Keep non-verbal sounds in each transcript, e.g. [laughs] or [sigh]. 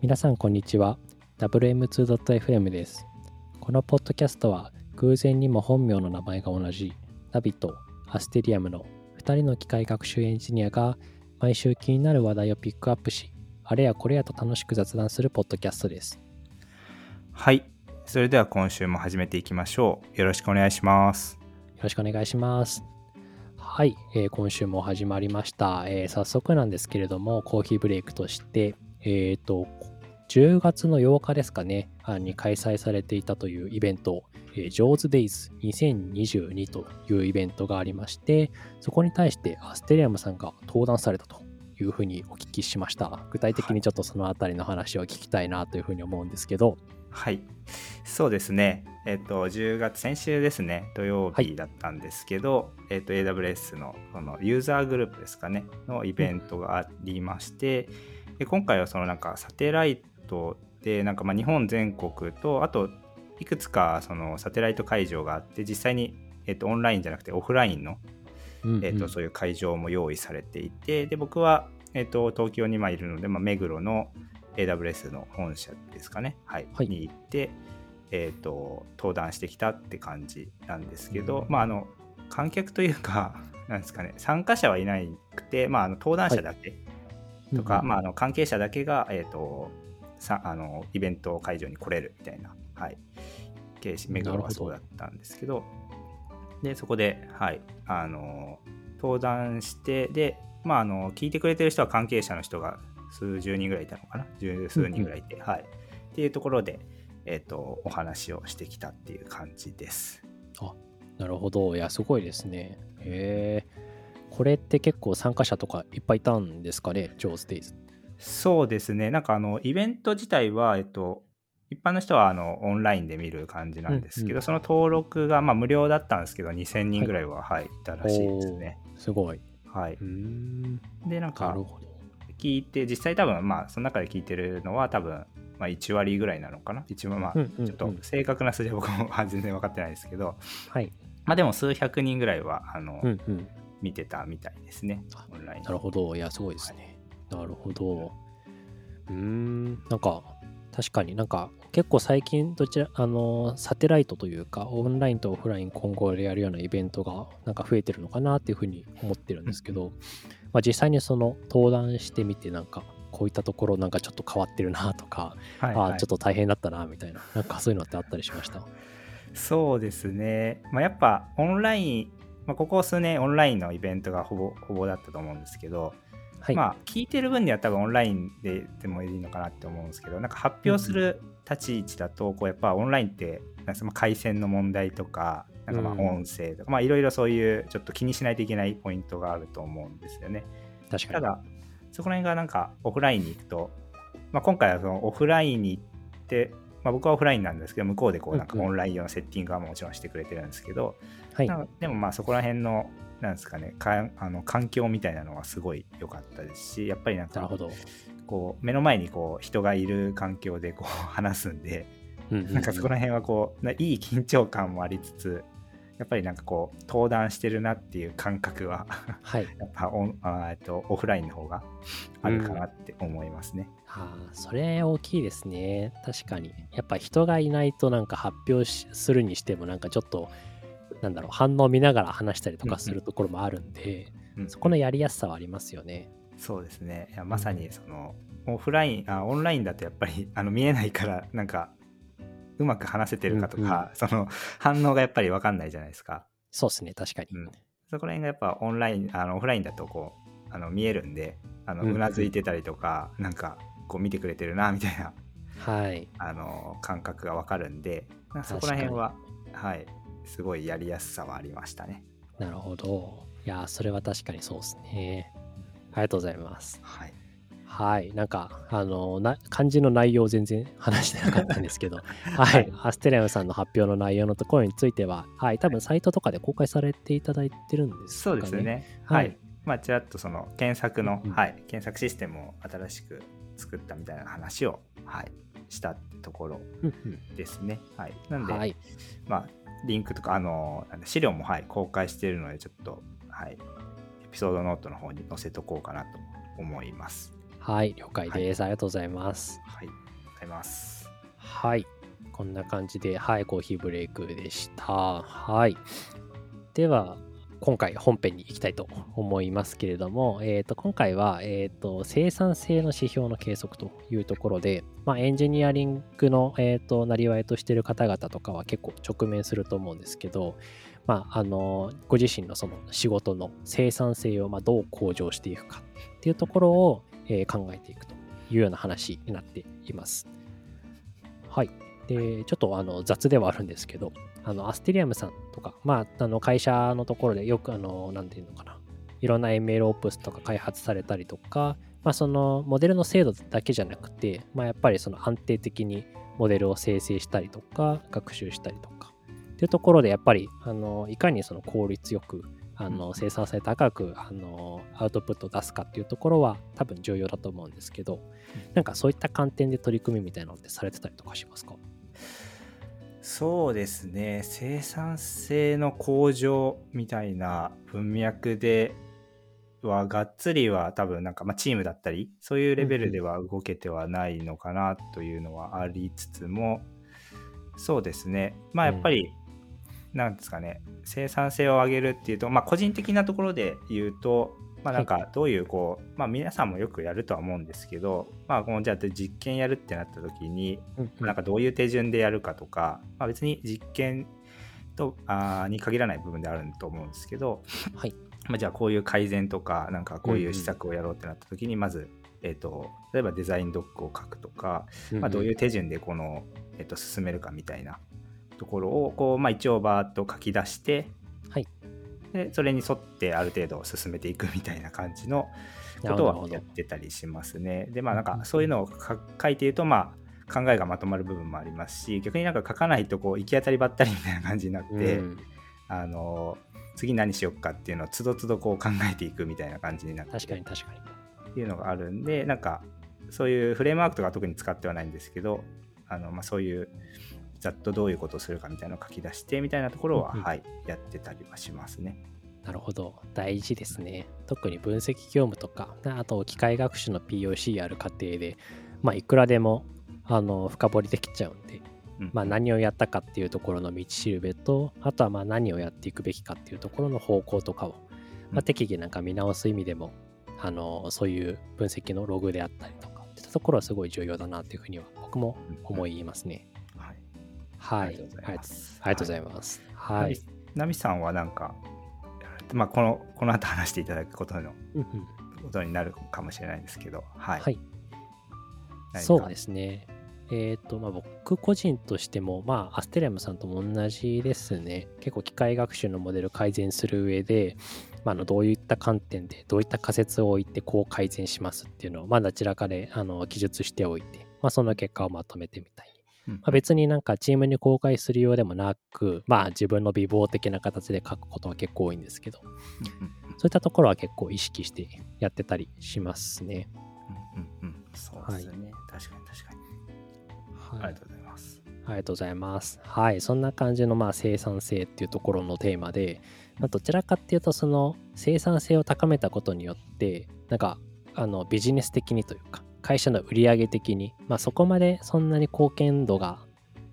皆さんこんにちは WM2.fm ですこのポッドキャストは偶然にも本名の名前が同じナビとアステリアムの2人の機械学習エンジニアが毎週気になる話題をピックアップしあれやこれやと楽しく雑談するポッドキャストですはい。それでは今週も始めていきましょう。よろしくお願いします。よろしくお願いしますはい、えー今週も始まりました、えー早速なんですけれどもコーヒーブレイクとしてえっ、と10月の8日ですかねあに開催されていたというイベント、えー、ジョーズデイズ2022というイベントがありましてそこに対してアステリアムさんが登壇されたというふうにお聞きしました具体的にちょっとそのあたりの話を聞きたいなというふうに思うんですけどはい。そうですね。えっ、と、10月、先週ですね、土曜はい日だったんですけど、えっ、と、AWS のこのユーザーグループですかね、のイベントがありまして、で今回はそのなんかサテライトで、なんかまあ日本全国と、あと、いくつかそのサテライト会場があって、実際に、えっとオンラインじゃなくてオフラインのうんうん。えー、とそういう会場も用意されていてで僕は、えー、と東京にまあいるので、まあ、目黒の AWS の本社ですかね、はい。はい。に行って、えー、と登壇してきたって感じなんですけど、まあ、あの観客というか [laughs] なんですかね参加者はいなくて、まあ、あの登壇者だけとか、まあ、あの関係者だけが、えー、とさあのイベント会場に来れるみたいな、はい、形式目黒はそうだったんですけどでそこで、はい、あの登壇してで、まあ、あの聞いてくれてる人は関係者の人が数十人ぐらいいたのかな十数人ぐらいいて、はい、っていうところで、えー、とお話をしてきたっていう感じです。なるほど。いや、すごいですね。へえ。これって結構参加者とかいっぱいいたんですかね、ジョーズデイズ。そうですね、なんかあのイベント自体は、えっと、一般の人はあのオンラインで見る感じなんですけど、うんうんその登録がまあ無料だったんですけど、2000人ぐらいは、はいいたらしいですね。すごい。はい。で、なんなか。聞いて、実際多分、まあ、その中で聞いてるのは多分、まあ、1割ぐらいなのかな。一応、まあ、ちょっと正確な数字は僕も全然分かってないですけど、はい。まあでも数百人ぐらいはあの、うんうん。見てたみたいですねあ、オンラインなるほど。いや、すごいですね。なるほど。うーん。なんか、確かになんか、結構最近、どちら、あの、サテライトというか、オンラインとオフライン混合でやるようなイベントが、なんか増えてるのかなっていうふうに思ってるんですけど、まあ、実際にその、登壇してみて、なんか、こういったところなんかちょっと変わってるなとか、はいはいああちょっと大変だったなみたいななんかそういうのってあったりしました？そうですね、まあ、やっぱオンライン、まあ、ここ数年オンラインのイベントがほぼほぼだったと思うんですけど、はい、まあ聞いてる分には多分オンラインででもいいのかなって思うんですけどなんか発表する立ち位置だとこうやっぱオンラインってなんかその回線の問題とかなんかまあうん。音声とか、まあいろいろそういうちょっと気にしないといけないポイントがあると思うんですよね。確かに。ただそこら辺がなんかオフラインに行くと、まあ、今回はそのオフラインに行って、まあ、僕はオフラインなんですけど向こうでこうなんかうん。うんオンライン用のセッティングはもちろんしてくれてるんですけど、はい。でもまあそこら辺のなんですかねかあの環境みたいなのはすごい良かったですしやっぱりなんかなるほど、こう目の前にこう人がいる環境でこう [laughs] 話すんでうんうんうん。なんかそこら辺はこうないい緊張感もありつつやっぱりなんかこう登壇してるなっていう感覚ははい。[laughs] やっぱオンあとオフラインの方があるかなって思いますね。ああそれ大きいですね。確かに。やっぱ人がいないとなんか発表しするにしてもなんかちょっとなんだろう反応見ながら話したりとかするところもあるんで、うんそこのやりやすさはありますよね。そうですね。いやまさにそのオフラインあオンラインだとやっぱり [laughs] あの見えないからなんかうまく話せてるかとか、その反応がやっぱり分かんないじゃないですか。そうですね確かに、うん。そこら辺がやっぱオンラインあのオフラインだとこうあの見えるんであのうんうん。うなずいてたりとか、なんかこう見てくれてるなみたいなはいあの感覚が分かるんでそこら辺ははいすごいやりやすさはありましたね。なるほどいやーそれは確かにそうですねありがとうございますはい、はい。なんか、あの、な漢字の内容を全然話してなかったんですけど、[laughs] はい。アステレアムさんの発表の内容のところについては、はい。多分サイトとかで公開されていただいてるんですかね。そうですよ。ね。ははいい。まあ、ちらっとその検索の、うんうんはい、検索システムを新しく作ったみたいな話を、はい、したところですね。はい。なんで、はい。まあ、リンクとか、あの、資料も、はい、公開しているので、ちょっと、はい、エピソードノートの方に載せとこうかなと思います。はい、了解です。ありがとうございます。はい、ございます。はい。こんな感じで、はい、コーヒーブレイクでした。はい。では、今回本編に行きたいと思いますけれども、えー、と今回は、えー、と生産性の指標の計測というところで、まあ、エンジニアリングの、えー、となりわいとしてる方々とかは結構直面すると思うんですけど、まあ、あのご自身のその仕事の生産性をまどう向上していくかっていうところを、え考えていくというような話になっています。はい。で、ちょっとあの雑ではあるんですけど、あのアステリアムさんとか、まあ、あの会社のところでよく、あの、なんていうのかな、いろんな MLOps とか開発されたりとか、まあ、そのモデルの精度だけじゃなくて、まあ、やっぱりその安定的にモデルを生成したりとか、学習したりとか、っていうところで、やっぱり、あの、いかにその効率よく、あの生産性高くあのアウトプットを出すかっていうところは多分重要だと思うんですけど、なんかそういった観点で取り組みみたいなのってされてたりとかしますか？そうですね。生産性の向上みたいな文脈ではがっつりは多分なんか、まあ、チームだったりそういうレベルでは動けてはないのかなというのはありつつもそうですね。まあやっぱり、なんですかね。生産性を上げるっていうと、まあ、個人的なところで言うと、まあ、なんかどういうこう、まあ、皆さんもよくやるとは思うんですけど、まあ、このじゃあ実験やるってなった時になんかどういう手順でやるかとか、まあ、別に実験とあーに限らない部分であると思うんですけど、はい。まあ、じゃあこういう改善とかなんかこういう施策をやろうってなった時にまず、えー、と例えばデザインドックを書くとか、まあ、どういう手順でこの、えー、と進めるかみたいなところをこう、まあ、一応バーッと書き出して、はいでそれに沿ってある程度進めていくみたいな感じの [laughs] ことはやってたりしますね。でまあなんかそういうのをか書いているとまあ考えがまとまる部分もありますし逆になんか書かないとこう行き当たりばったりみたいな感じになって、うん。あの次何しよっかっていうのをつどつどこう考えていくみたいな感じになって確かに確かに。っていうのがあるんでなんかそういうフレームワークとか特に使ってはないんですけどあの、まあ、そういうざっとどういうことをするかみたいなのを書き出してみたいなところは、うんうん。はいやってたりはしますね。なるほど。大事ですね。特に分析業務とかあと機械学習の POC やる過程でまあいくらでもあの深掘りできちゃうんでうんまあ、何をやったかっていうところの道しるべとあとはまあ何をやっていくべきかっていうところの方向とかを、まあ、適宜なんか見直す意味でもあのそういう分析のログであったりとかっていったところはすごい重要だなっていうふうには僕も思いますね。はいはい。ありがとうございます。はい。ナミさんはなんか、まあ、このこの後話していただくことのことになるかもしれないですけど、はい。はい。そうですね。えっ、と、まあ、僕個人としても、まあ、アステレムさんとも同じですね。結構機械学習のモデル改善する上で、まあ、あのどういった観点で、どういった仮説を置いて、こう改善しますっていうのを、まあ、どちらかであの記述しておいて、まあ、その結果をまとめてみたいまあ、別になんかチームに公開するようでもなく、まあ、自分の美貌的な形で書くことは結構多いんですけど、そういったところは結構意識してやってたりしますね。うんうんうん。そうですね、確かに確かに、はい。ありがとうございます。ありがとうございます。はい、そんな感じのまあ生産性っていうところのテーマで、まあ、どちらかっていうとその生産性を高めたことによってなんかあのビジネス的にというか会社の売上的に、まあ、そこまでそんなに貢献度が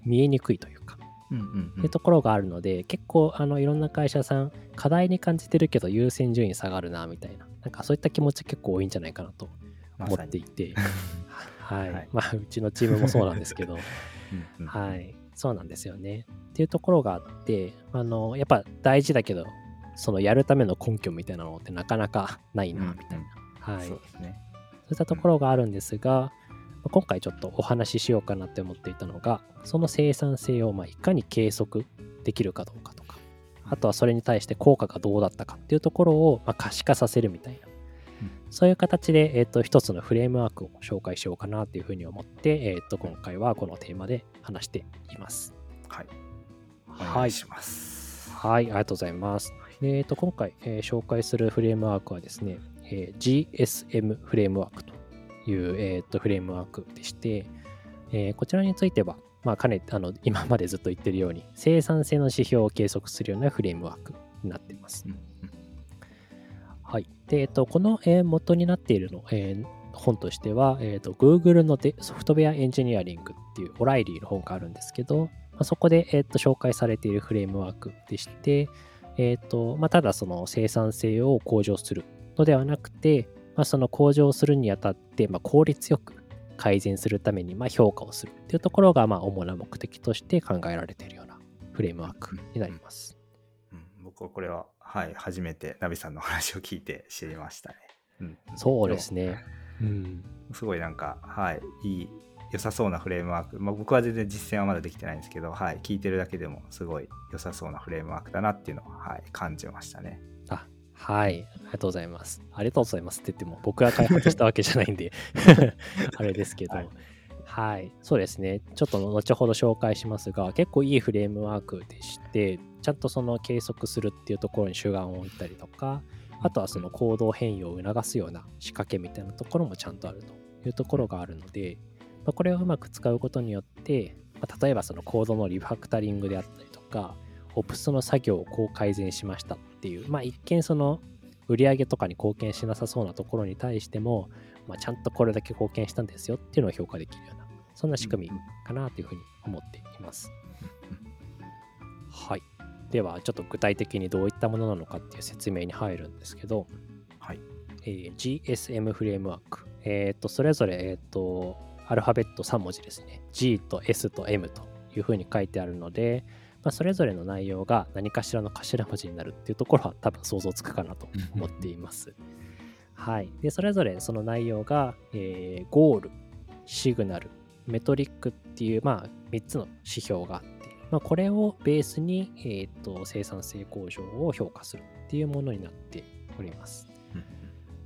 見えにくいというか、うんうんっていうところがあるので結構あのいろんな会社さん課題に感じてるけど優先順位下がるなみたいななんかそういった気持ち結構多いんじゃないかなと思っていて、[laughs] はい、はい。まあうちのチームもそうなんですけど。[laughs] うんうんはい、そうなんですよね。っていうところがあって、あの、やっぱ大事だけど、そのやるための根拠みたいなのってなかなかないな、みたいな。はい。そうそう。いったところがあるんですが、まあ今回ちょっとお話ししようかなって思っていたのが、その生産性をまあいかに計測できるかどうかとか、あとはそれに対して効果がどうだったかっていうところをまあ可視化させるみたいな。そういう形で、えっと一つのフレームワークを紹介しようかなっていうふうに思って、えっと今回はこのテーマで話しています。はい。おはい願い。します。はい、ありがとうございます。えっと今回、えー紹介するフレームワークはですね、えー GSM フレームワークという、えっとフレームワークでして、えーこちらについては、まあ、かねあの今までずっと言ってるように生産性の指標を計測するようなフレームワークになっています。はい。で、えっと、この、えー元になっているの、えー本としては、えーと、Google のでソフトウェアエンジニアリングっていうオライリーの本があるんですけど、まあ、そこで、えーと、紹介されているフレームワークでして、えーとまあ、ただその生産性を向上するのではなくて、まあ、その向上するにあたって、まあ、効率よく改善するためにま評価をするっていうところがまあ主な目的として考えられているようなフレームワークになります。うん、僕はこれは、はい、初めてナビさんの話を聞いて知りましたね。うん、そうですね。うん、すごいなんか、はい、いい、良さそうなフレームワーク。まあ、僕は全然実践はまだできてないんですけど、はい、聞いてるだけでもすごい良さそうなフレームワークだなっていうのは、はい、感じましたね。あ、はい、ありがとうございます。ありがとうございますって言っても、僕が開発したわけじゃないんで [laughs] あれですけど、はい、はい、そうですね。ちょっと後ほど紹介しますが、結構いいフレームワークでして、ちゃんとその計測するっていうところに主眼を置いたりとか、あとはその行動変容を促すような仕掛けみたいなところもちゃんとあるというところがあるので、まあ、これをうまく使うことによって、まあ、例えばそのコードのリファクタリングであったりとか、オプスの作業をこう改善しましたっていう、まあ一見その売上とかに貢献しなさそうなところに対しても、まあ、ちゃんとこれだけ貢献したんですよっていうのを評価できるような、そんな仕組みかなというふうに思っています。はい。では、ちょっと具体的にどういったものなのかっていう説明に入るんですけど、はいえー、GSM フレームワーク。えっ、ー、と、それぞれ、えっ、ー、と、アルファベット3文字ですね。G と S と M というふうに書いてあるので、まあ、それぞれの内容が何かしらの頭文字になるっていうところは多分想像つくかなと思っています。はい。で、それぞれその内容が、えー、ゴール、シグナル、メトリックっていう、まあ、3つの指標があって、まあ、これをベースに、えーと、生産性向上を評価するっていうものになっております。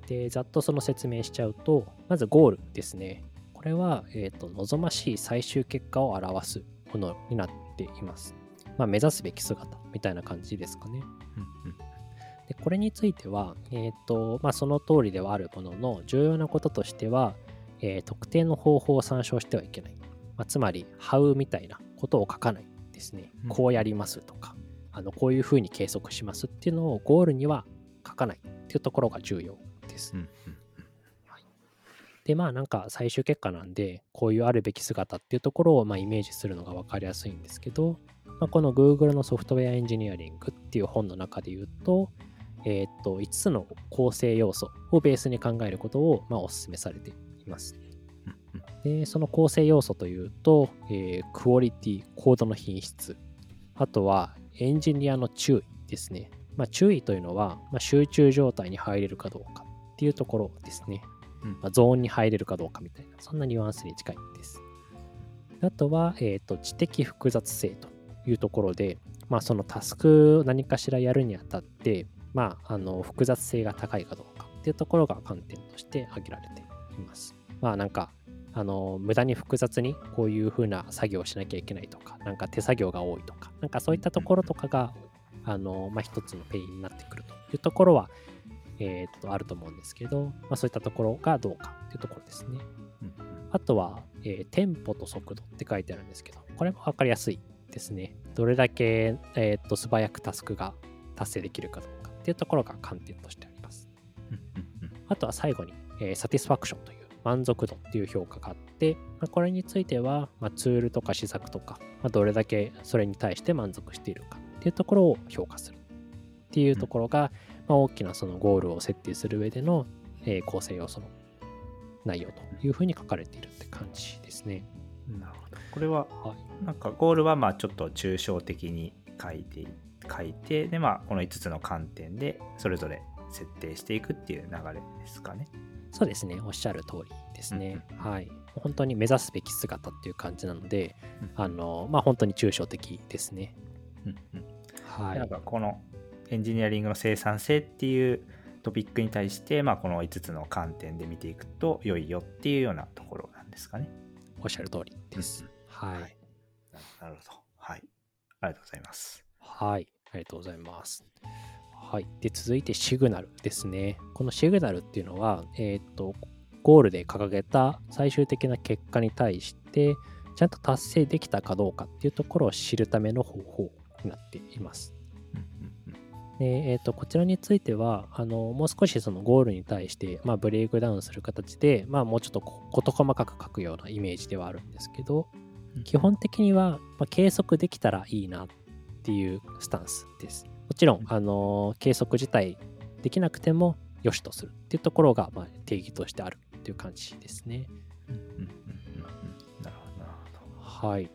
で、ざっとその説明しちゃうと、まずゴールですね。これは、えーと望ましい最終結果を表すものになっています。まあ、目指すべき姿みたいな感じですかね。でこれについては、えーとまあ、その通りではあるものの重要なこととしては、えー、特定の方法を参照してはいけない。まあ、つまり、How みたいなことを書かないですね。こうやりますとか、あのこういうふうに計測しますっていうのをゴールには書かないっていうところが重要です。で、まあなんか最終結果なんで、こういうあるべき姿っていうところをまあイメージするのが分かりやすいんですけど、まあ、この Google のソフトウェアエンジニアリングっていう本の中で言うと、えっ、と、5つの構成要素をベースに考えることを、まあ、お勧めされています。で、その構成要素というと、えー、クオリティ、コードの品質、あとはエンジニアの注意ですね。まあ、注意というのは、まあ、集中状態に入れるかどうかっていうところですね。まあ、ゾーンに入れるかどうかみたいな、そんなニュアンスに近いです。あとは、えっ、ー、と、知的複雑性というところで、まあ、そのタスクを何かしらやるにあたって、まあ、あの複雑性が高いかどうかっていうところが観点として挙げられています。まあなんかあの無駄に複雑にこういう風な作業をしなきゃいけないとか、なんか手作業が多いとか、なんかそういったところとかが、あのまあ、一つの pain になってくるというところは、えー、っとあると思うんですけど、まあ、そういったところがどうかというところですね。あとは、えー、テンポと速度って書いてあるんですけど、これも分かりやすいですね。どれだけ、えー、と素早くタスクが達成できるかどうかっていうところが観点としてあります。あとは最後に、えー、 satisfaction という満足度っていう評価があって、まあ、これについては、まあ、ツールとか施策とか、まあ、どれだけそれに対して満足しているかっていうところを評価するっていうところが、まあ、大きなそのゴールを設定する上での、えー、構成要素の内容というふうに書かれているって感じですね。なるほど。これは、はい、なんかゴールはまあちょっと抽象的に書いて書いてでまあこの5つの観点でそれぞれ設定していくっていう流れですかね。そうですねおっしゃる通りですね。うん、はい。本当に目指すべき姿っていう感じなので、うん、あのまあ本当に抽象的ですね。うんうん、はい。なんかこのエンジニアリングの生産性っていうトピックに対して、まあ、この5つの観点で見ていくと良いよっていうようなところなんですかね。おっしゃる通りです。はい、はい。なるほど。はい。ありがとうございます。はい。ありがとうございます。はい。で、続いてシグナルですね。このシグナルっていうのは、えっ、と、ゴールで掲げた最終的な結果に対して、ちゃんと達成できたかどうかっていうところを知るための方法になっています。でえー、とこちらについてはあのもう少しそのゴールに対して、まあ、ブレイクダウンする形で、まあ、もうちょっと事細かく書くようなイメージではあるんですけど、基本的には、まあ、計測できたらいいなっていうスタンスです。もちろん、あの計測自体できなくても良しとするっていうところが、まあ、定義としてあるっていう感じですね。なるほど、なるほど。はい。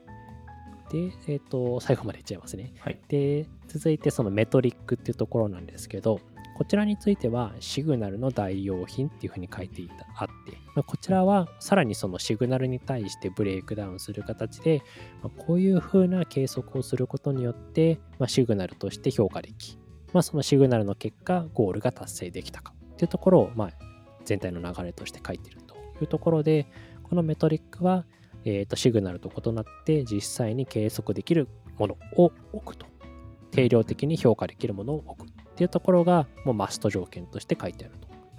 で、えっ、ー、と、最後までいっちゃいますね。はい、で、続いてそのメトリックっていうところなんですけど、こちらについてはシグナルの代用品っていうふうに書いてあって、こちらはさらにそのシグナルに対してブレイクダウンする形で、まあ、こういうふうな計測をすることによって、まあ、シグナルとして評価でき、まあ、そのシグナルの結果ゴールが達成できたかっていうところを、まあ、全体の流れとして書いてるというところでこのメトリックは、えー、とシグナルと異なって実際に計測できるものを置くと定量的に評価できるものを置くっていうところがもうマスト条件として書いてある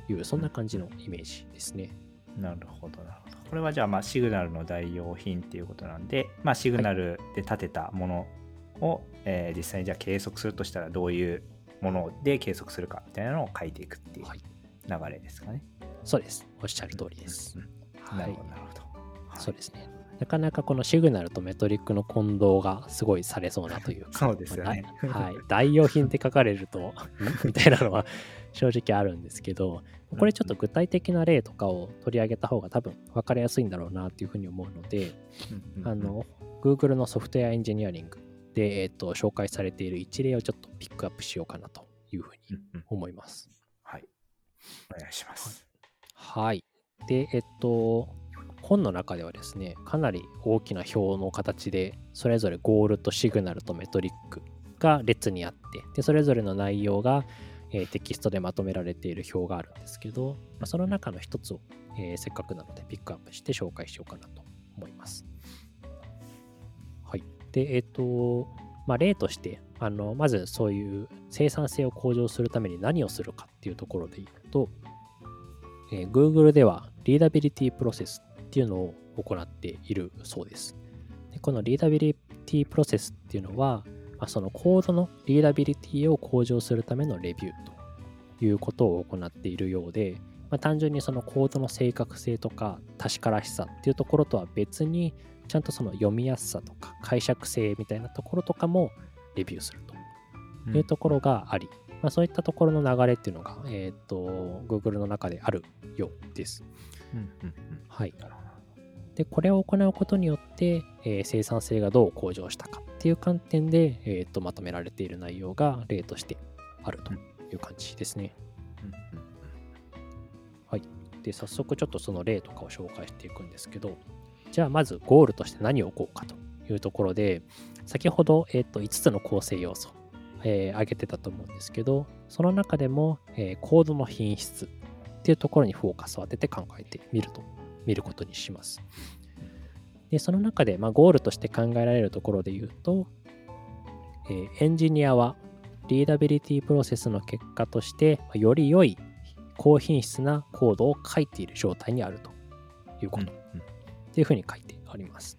というそんな感じのイメージですね。なるほどなるほど。これはじゃあまあシグナルの代用品っていうことなんで、まあ、シグナルで立てたものを、はい、えー、実際にじゃあ計測するとしたらどういうもので計測するかみたいなのを書いていくっていう流れですかね。はい、そうです。おっしゃる通りです。うん、なるほどなるほど。はい、そうですね。なかなかこのシグナルとメトリックの混同がすごいされそうなというか、そうですよね。はい。代用品って書かれると [laughs] みたいなのは正直あるんですけど、これちょっと具体的な例とかを取り上げた方が多分分かりやすいんだろうなっていうふうに思うので、あの、Google のソフトウェアエンジニアリングで、えっと、紹介されている一例をちょっとピックアップしようかなというふうに思います。はい。お願いします。はい。で、えっと、本の中ではですね、かなり大きな表の形で、それぞれゴールとシグナルとメトリックが列にあって、でそれぞれの内容が、えー、テキストでまとめられている表があるんですけど、まあ、その中の一つを、えー、せっかくなのでピックアップして紹介しようかなと思います。はい。で、えっ、ー、と、まあ、例として、あのまずそういう生産性を向上するために何をするかっていうところで言うと、えー、Google ではリーダビリティプロセスっていうのを行っているそうです。でこのリーダビリティプロセスっていうのは、まあ、そのコードのリーダビリティを向上するためのレビューということを行っているようで、まあ、単純にそのコードの正確性とか確からしさっていうところとは別にちゃんとその読みやすさとか解釈性みたいなところとかもレビューするというところがあり、うん、まあ、そういったところの流れっていうのが、えっ、ー、と Google の中であるようです。うんうんうん、はい。で、これを行うことによって、えー、生産性がどう向上したかっていう観点で、えー、とまとめられている内容が例としてあるという感じですね。はい。で、早速ちょっとその例とかを紹介していくんですけど、じゃあまずゴールとして何を置こうかというところで、先ほど、えー、と5つの構成要素、えー、挙げてたと思うんですけど、その中でも、えー、コードの品質っていうところにフォーカスを当てて考えてみると見ることにします。でその中で、まあ、ゴールとして考えられるところで言うと、えー、エンジニアはリーダビリティプロセスの結果として、より良い高品質なコードを書いている状態にあるということ、うん、っていうふうに書いてあります。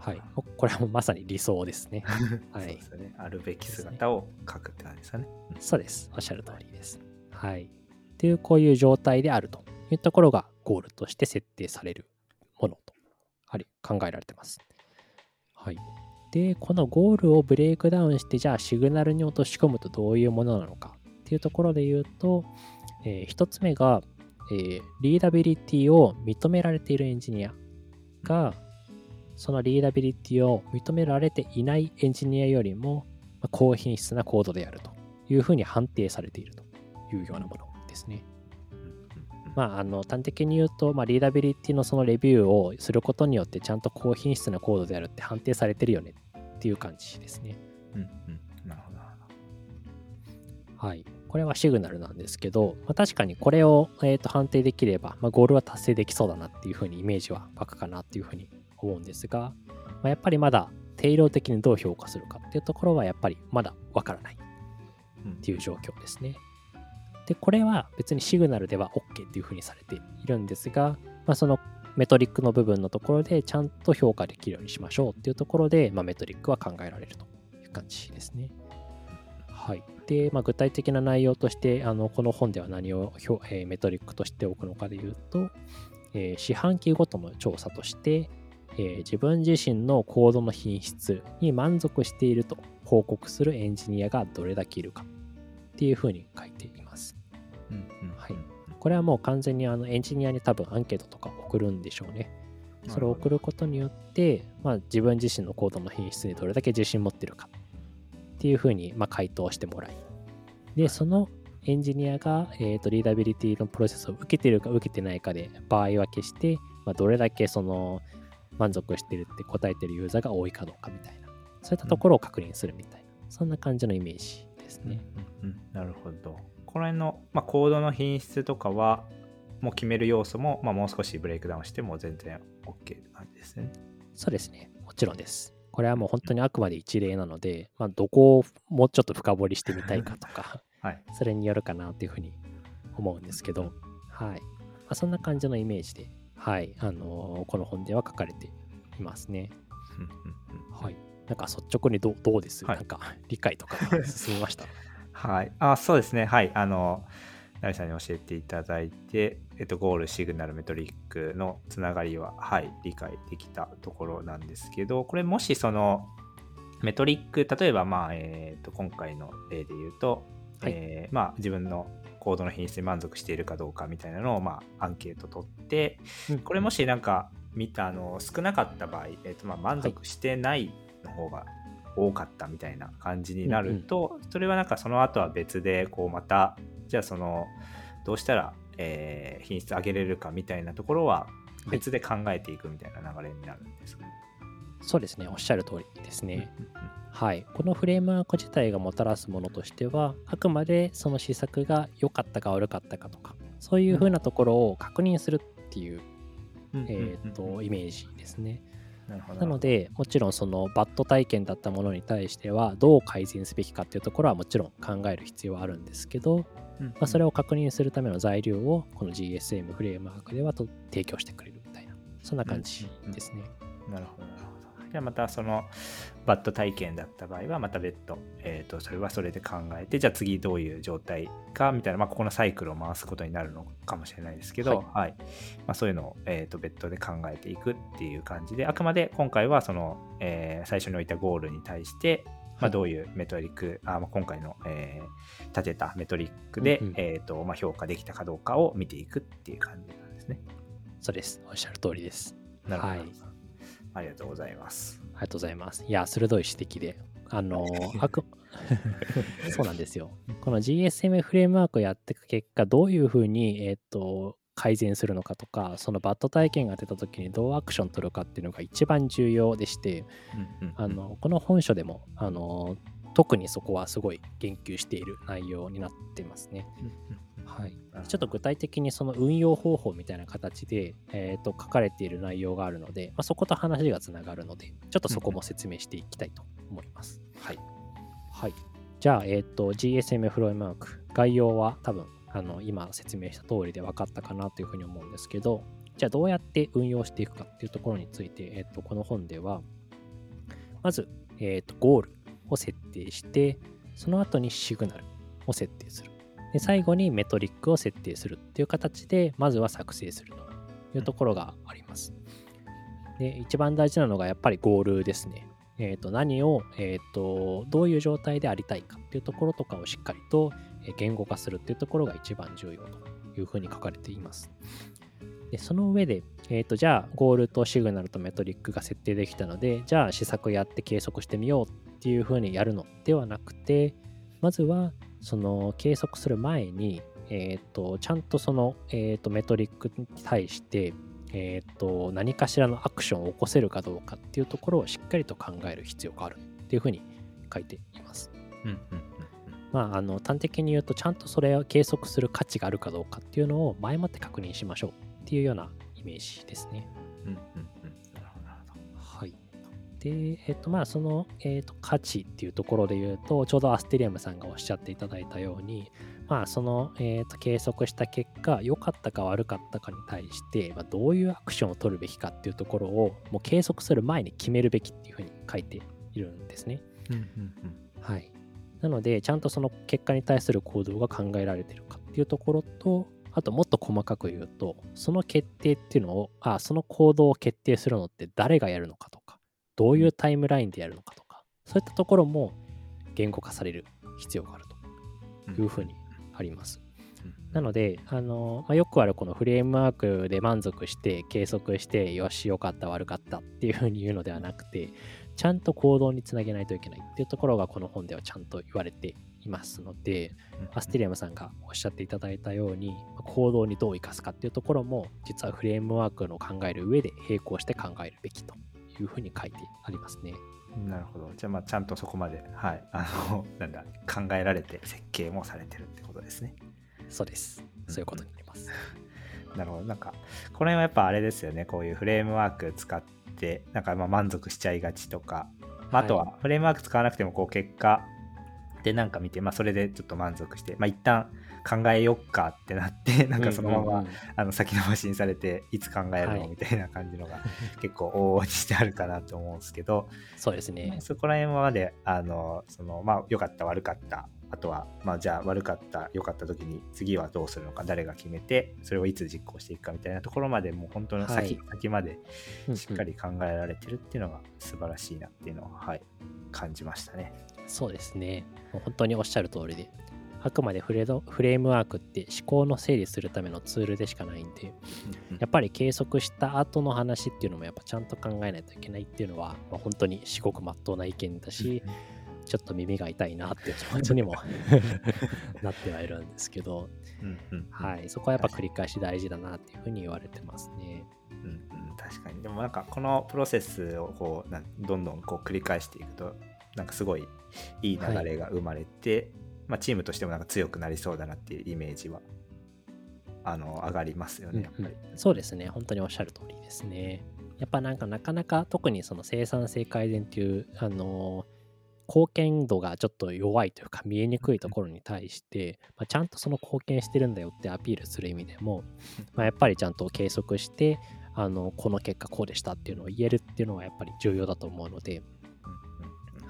はい、これはもまさに理想ですね。[laughs] はい、そうですね。あるべき姿を書くって感じですかね。そうです。おっしゃる通りです。はい。っていう、こういう状態であるというところがゴールとして設定されるものとあり考えられてます。はい。で、このゴールをブレイクダウンして、じゃあシグナルに落とし込むとどういうものなのかっていうところで言うと、えー、1つ目が、えー、リーダビリティを認められているエンジニアが、そのリーダビリティを認められていないエンジニアよりも高品質なコードであるというふうに判定されているというようなものですね。まあ、あの端的に言うと、まあ、リーダビリティのそのレビューをすることによってちゃんと高品質なコードであるって判定されてるよねっていう感じですね。うんうん。なるほど。はい。これはシグナルなんですけど、まあ、確かにこれを、えー、と判定できれば、まあ、ゴールは達成できそうだなっていうふうにイメージは湧くかなっていうふうに思うんですが、まあ、やっぱりまだ定量的にどう評価するかっていうところはやっぱりまだわからないっていう状況ですね。うんで、これは別にシグナルでは OK っていうふうにされているんですが、まあ、そのメトリックの部分のところでちゃんと評価できるようにしましょうっていうところで、まあ、メトリックは考えられるという感じですね。はい。で、まあ、具体的な内容として、あのこの本では何を表、えーメトリックとしておくのかで言うと、えー四半期ごとの調査として、えー自分自身のコードの品質に満足していると報告するエンジニアがどれだけいるかっていうふうに書いて。これはもう完全にあのエンジニアに多分アンケートとか送るんでしょうね。それを送ることによって、まあ、自分自身のコードの品質にどれだけ自信持ってるか。っていうふうに、まあ、回答してもらい、で、そのエンジニアが、えー、とリーダビリティのプロセスを受けてるか受けてないかで場合分けして、まあ、どれだけその満足してるって答えてるユーザーが多いかどうかみたいな、そういったところを確認するみたいな、そんな感じのイメージですね。うんうん。なるほど。この辺の、まあ、コードの品質とかは、もう決める要素も、まあ、もう少しブレイクダウンしても全然 OK って感じですね。そうですね。もちろんです。これはもう本当にあくまで一例なので、まあ、どこをもうちょっと深掘りしてみたいかとか、[laughs] はい。それによるかなっていうふうに思うんですけど、はい。まあ、そんな感じのイメージで、はい。あのーこの本では書かれていますね。はい。なんか率直にどうどうです、はいなんか理解とか進みました？[laughs] はい。あ、そうですね。はい。あの、ナリさんに教えていただいて、えっと、ゴール、シグナル、メトリックのつながりは、はい、理解できたところなんですけど、これもしその、メトリック、例えば、まあ、えっと、今回の例で言うと、はいえーまあ、自分のコードの品質に満足しているかどうかみたいなのを、まあ、アンケート取って、これもしなんか見たあの少なかった場合、えーとまあ、満足してないの方が多かったみたいな感じになると、それはなんかその後は別でこうまたじゃあそのどうしたら、えー品質上げれるかみたいなところは別で考えていくみたいな流れになるんですか、そうですね。おっしゃる通りですね。うんうんはい、このフレームワーク自体がもたらすものとしてはあくまでその施策が良かったか悪かったかとかそういうふうなところを確認するっていう、うん。えー、うんうんとイメージですね。なのでもちろんそのバッド体験だったものに対してはどう改善すべきかっていうところはもちろん考える必要はあるんですけど、うんまあ、それを確認するための材料をこの GSM フレームワークではと提供してくれるみたいなそんな感じですね。なるほどなるほど。じゃあまたそのバッド体験だった場合はまた別途、えー、とそれはそれで考えてじゃあ次どういう状態かみたいな、まあ、ここのサイクルを回すことになるのかもしれないですけど、はいまあ、そういうのを、えー、と別途で考えていくっていう感じであくまで今回はその、えー最初に置いたゴールに対して、まあ、はいどういうメトリック、あまあ、今回の、えー立てたメトリックで、うんうんえーとまあ、評価できたかどうかを見ていくっていう感じなんですね。そうです。おっしゃる通りです。なるほど、はいありがとうございます。ありがとうございます。いや、鋭い指摘で。あの、[laughs] あく [laughs] そうなんですよ。この GSM フレームワークをやっていく結果、どういうふうに、えっ、と、改善するのかとか、そのバッド体験が出た時にどうアクション取るかっていうのが一番重要でして、うんうんうんあの、この本書でも、あの、特にそこはすごい言及している内容になってますね。うんうんはい。うんちょっと具体的にその運用方法みたいな形で、えー、と書かれている内容があるので、まあ、そこと話がつながるので、ちょっとそこも説明していきたいと思います。はい。はい。じゃあ、えっ、と、GSM フロームワーク、概要は多分、あの、今説明した通りで分かったかなというふうに思うんですけど、じゃあどうやって運用していくかっていうところについて、えっ、と、この本では、まず、えっ、と、ゴールを設定して、その後にシグナルを設定する。で最後にメトリックを設定するっていう形でまずは作成するというところがあります。で一番大事なのがやっぱりゴールですね。えー、と何を、えー、とどういう状態でありたいかっていうところとかをしっかりと言語化するっていうところが一番重要というふうに書かれています。でその上で、えー、とじゃあゴールとシグナルとメトリックが設定できたのでじゃあ試作やって計測してみようっていうふうにやるのではなくてまずはその計測する前に、えー、とちゃんとその、えー、とメトリックに対して、えー、と何かしらのアクションを起こせるかどうかっていうところをしっかりと考える必要があるっていうふうに書いています。うんうんまあ、あの端的に言うとちゃんとそれを計測する価値があるかどうかっていうのを前もって確認しましょうっていうようなイメージですね。うんうんうんで、えっと、まあ、その、えっと、価値っていうところで言うと、ちょうどアステリアムさんがおっしゃっていただいたように、まあ、その、えっと、計測した結果、良かったか悪かったかに対して、まあ、どういうアクションを取るべきかっていうところを、もう計測する前に決めるべきっていうふうに書いているんですね。うんうんうんはい。なので、ちゃんとその結果に対する行動が考えられてるかっていうところと、あともっと細かく言うと、その決定っていうのを、あ、その行動を決定するのって誰がやるのかとか、どういうタイムラインでやるのかとか、そういったところも言語化される必要があるというふうにあります。なので、あのまあ、よくあるこのフレームワークで満足して計測してよしよかった悪かったっていうふうに言うのではなくてちゃんと行動につなげないといけないっていうところがこの本ではちゃんと言われていますので、アステリアムさんがおっしゃっていただいたように行動にどう生かすかっていうところも実はフレームワークの考える上で並行して考えるべきというふうに書いてありますね。なるほど。じゃあ、まあ、ちゃんとそこまで、はい、あの、[laughs] なんだ、考えられて設計もされてるってことですね。そうです。そういうことになります。[laughs] なるほど。なんか、これはやっぱあれですよね。こういうフレームワーク使って、なんかまあ満足しちゃいがちとか、まあ、あとはフレームワーク使わなくても、こう、結果でなんか見て、まあ、それでちょっと満足して、まあ、一旦考えよっかってなって、[laughs] なんかそのまま、あの先延ばしにされて、いつ考えるの、みたいな感じのが [laughs] 結構往々にしてあるかなと思うんですけど、そうですね。そこら辺まで、あの、その、まあ、良かった、悪かった、あとは、まあ、じゃあ悪かった、良かった時に次はどうするのか、誰が決めて、それをいつ実行していくかみたいなところまで、もう本当の先、はい、先までしっかり考えられてるっていうのが素晴らしいなっていうのは、はい、感じましたね。そうですね。もう本当におっしゃる通りで、あくまでフレフレームワークって思考の整理するためのツールでしかないんで、やっぱり計測した後の話っていうのもやっぱちゃんと考えないといけないっていうのは、まあ、本当に至極まっとうな意見だし、ちょっと耳が痛いなっていう気持ちにも [laughs] なってはいるんですけど、はい、そこはやっぱ繰り返し大事だなっていうふうに言われてますね。うん、うん、確かに。でもなんかこのプロセスをこうなどんどんこう繰り返していくとなんかすごいいい流れが生まれて、はい、まあ、チームとしてもなんか強くなりそうだなっていうイメージはあの上がりますよね、やっぱり、うん、そうですね。本当におっしゃる通りですね。やっぱなんかなかなか特にその生産性改善っていうあのー貢献度がちょっと弱いというか見えにくいところに対して、まあ、ちゃんとその貢献してるんだよってアピールする意味でも、まあ、やっぱりちゃんと計測してあのこの結果こうでしたっていうのを言えるっていうのはやっぱり重要だと思うので、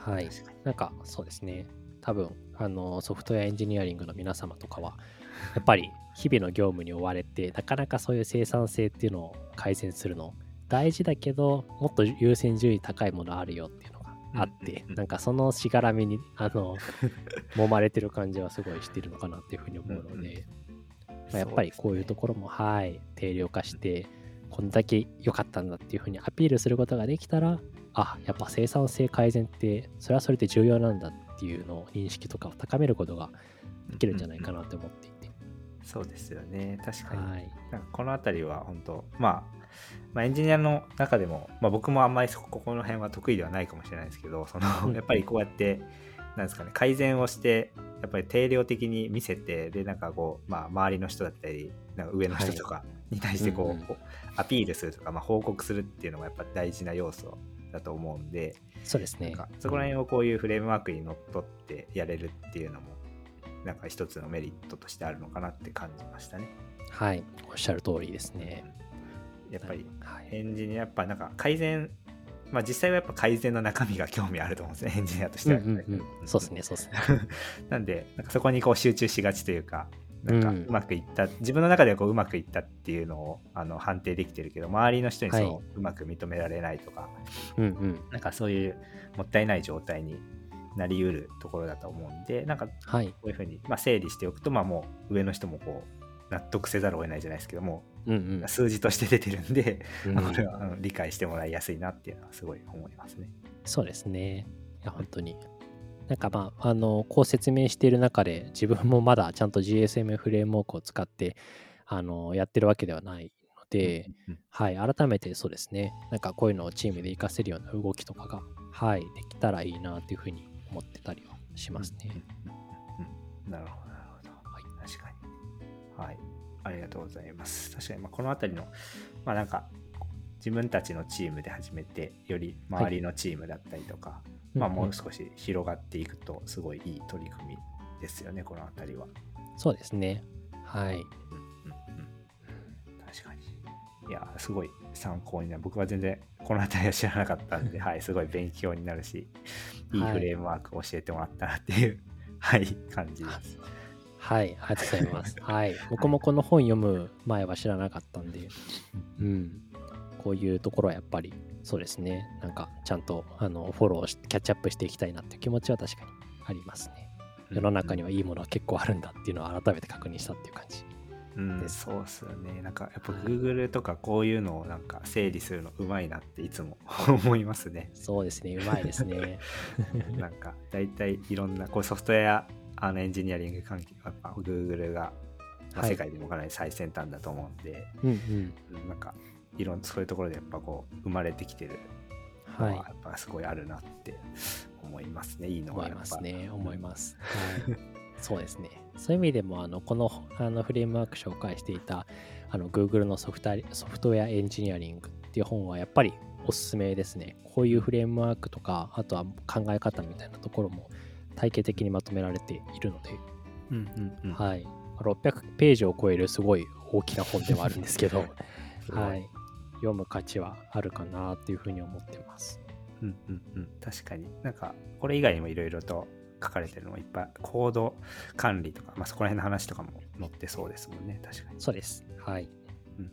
はい、なんかそうですね。多分あのソフトウェアエンジニアリングの皆様とかは [laughs] やっぱり日々の業務に追われてなかなかそういう生産性っていうのを改善するの大事だけどもっと優先順位高いものあるよっていうのあって、うん、なんかそのしがらみにあの [laughs] 揉まれてる感じはすごいしてるのかなっていうふうに思うので、うんまあ、やっぱりこういうところも、ね、はい定量化してこんだけ良かったんだっていうふうにアピールすることができたらあやっぱ生産性改善ってそれはそれで重要なんだっていうのを認識とかを高めることができるんじゃないかなと思っていて、うん、そうですよね。確かに、はい、なんかこの辺りは本当まあまあ、エンジニアの中でも、まあ、僕もあんまりここの辺は得意ではないかもしれないですけどそのやっぱりこうやってなんですかね改善をしてやっぱり定量的に見せてでなんかこう、まあ、周りの人だったりなんか上の人とかに対してこう、はいうんうん、アピールするとか、まあ、報告するっていうのがやっぱ大事な要素だと思うんでそうですね。そこら辺をこういうフレームワークにのっとってやれるっていうのもなんか一つのメリットとしてあるのかなって感じましたね。はい。おっしゃる通りですね。やっぱりエンジニアやっぱなんか改善まあ実際はやっぱ改善の中身が興味あると思うんですね。エンジニアとしては、うんうんうん、そうですねそうですね。[laughs] なんでなんかそこにこう集中しがちというかなんかうまくいった、うん、自分の中ではこううまくいったっていうのをあの判定できてるけど周りの人にその、うまく認められないとか、うんうん、なんかそういうもったいない状態になりうるところだと思うんでなんかこういうふうに、まあ、整理しておくと、まあ、もう上の人もこう納得せざるを得ないじゃないですけども、うんうん、数字として出てるんで、うん、これは理解してもらいやすいなっていうのはすごい思いますね。そうですね。いや、本当に。なんかまあ、あの、こう説明している中で、自分もまだちゃんと GSM フレームワークを使って、あの、やってるわけではないので、うんうん、はい、改めてそうですね、なんかこういうのをチームで活かせるような動きとかが、はい、できたらいいなっていうふうに思ってたりはしますね。うん、なるほど。はい。ありがとうございます。確かに、まあ、この辺りの、まあなんか、自分たちのチームで始めて、より周りのチームだったりとか、はい、まあもう少し広がっていくと、すごいいい取り組みですよね、この辺りは。そうですね。はい。うんうんうん、確かに。いや、すごい参考になる。僕は全然この辺りは知らなかったんで、[laughs] はい、すごい勉強になるし、いいフレームワークを教えてもらったなっていうはい感じです。はい、ありがとうございます。はい、[laughs] 僕もこの本読む前は知らなかったんで、うん、こういうところはやっぱりそうですね、なんかちゃんとあのフォローし、キャッチアップしていきたいなっていう気持ちは確かにありますね。世の中にはいいものは結構あるんだっていうのを改めて確認したっていう感じ。うん、そうっすよね。なんかやっぱはい Google とかこういうのをなんか整理するのうまいなっていつも [laughs] 思いますね。そうですね、うまいですね。[laughs] なんか大体いろんなこうソフトウェアあのエンジニアリング関係やっぱ Google が、世界でもかなり最先端だと思うんで、うんうん。うんなんかいろんそういうところでやっぱこう生まれてきてるのははいやっぱすごいあるなって思いますね。いいの思いがやっぱますね、思います。はい、そうですね。そういう意味でも、あのこのあのフレームワーク紹介していたあの Google のソフトソフトウェアエンジニアリングっていう本はやっぱりおすすめですね。こういうフレームワークとか、あとは考え方みたいなところも体系的にまとめられているので、うんうんうんはい。600ページを超えるすごい大きな本ではあるんですけど、[laughs] はい。読む価値はあるかなっていうふうに思ってます。うんうんうん、確かに。なんかこれ以外にもいろいろと書かれてるのもいっぱい。コード管理とか、まあ、そこら辺の話とかも載ってそうですもんね。確かに、そうです。はい。うん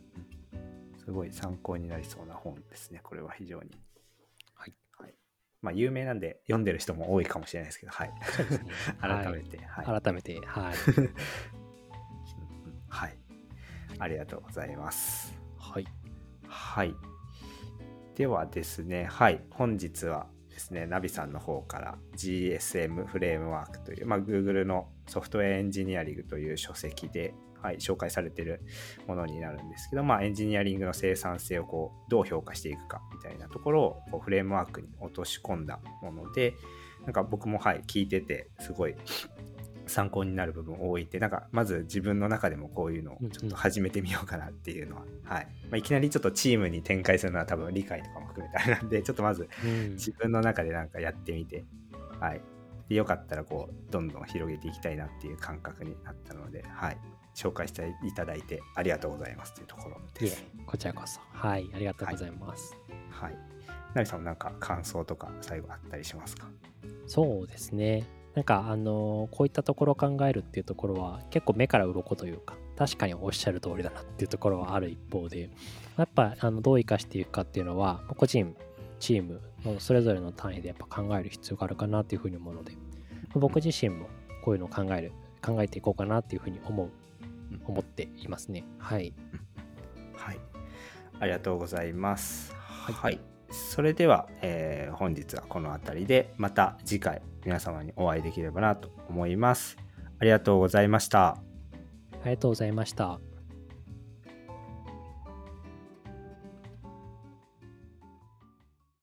うん、すごい参考になりそうな本ですね。これは非常に。はい、はい、まあ有名なんで読んでる人も多いかもしれないですけど。はい。ね。[laughs] 改めて。はい、はい、改めて、はい。[laughs] はい。ありがとうございます。はい。はい。ではですね、はい。本日はですね、ナビさんの方から GSM フレームワークという、まあ、Google のソフトウェアエンジニアリングという書籍で、はい、紹介されてるものになるんですけど、まあ、エンジニアリングの生産性をこうどう評価していくかみたいなところをこうフレームワークに落とし込んだもので、なんか僕もはい、聞いてて、すごい参考になる部分多いって、なんかまず自分の中でもこういうのをちょっと始めてみようかなっていうのは、はい。まあ、いきなりちょっとチームに展開するのは多分理解とかも含めてあれなんで、ちょっとまずうん自分の中でなんかやってみて、はい。でよかったらこう、どんどん広げていきたいなっていう感覚になったので、はい。紹介していただいてありがとうございますというところです。、こちらこそ。はい、ありがとうございます。はい。なりさんもなんか感想とか最後あったりしますか？そうですね。なんか、あのこういったところを考えるっていうところは、結構目から鱗というか、確かにおっしゃる通りだなっていうところはある一方で、やっぱ、あのどう生かしていくかっていうのは、個人、チームのそれぞれの単位でやっぱ考える必要があるかなっていうふうに思うので、僕自身もこういうのを考える、考えていこうかなっていうふうに思う、思っていますね。はい。はい。ありがとうございます。はいはい。それでは、えー本日はこの辺りで、また次回皆様にお会いできればなと思います。ありがとうございました。ありがとうございました。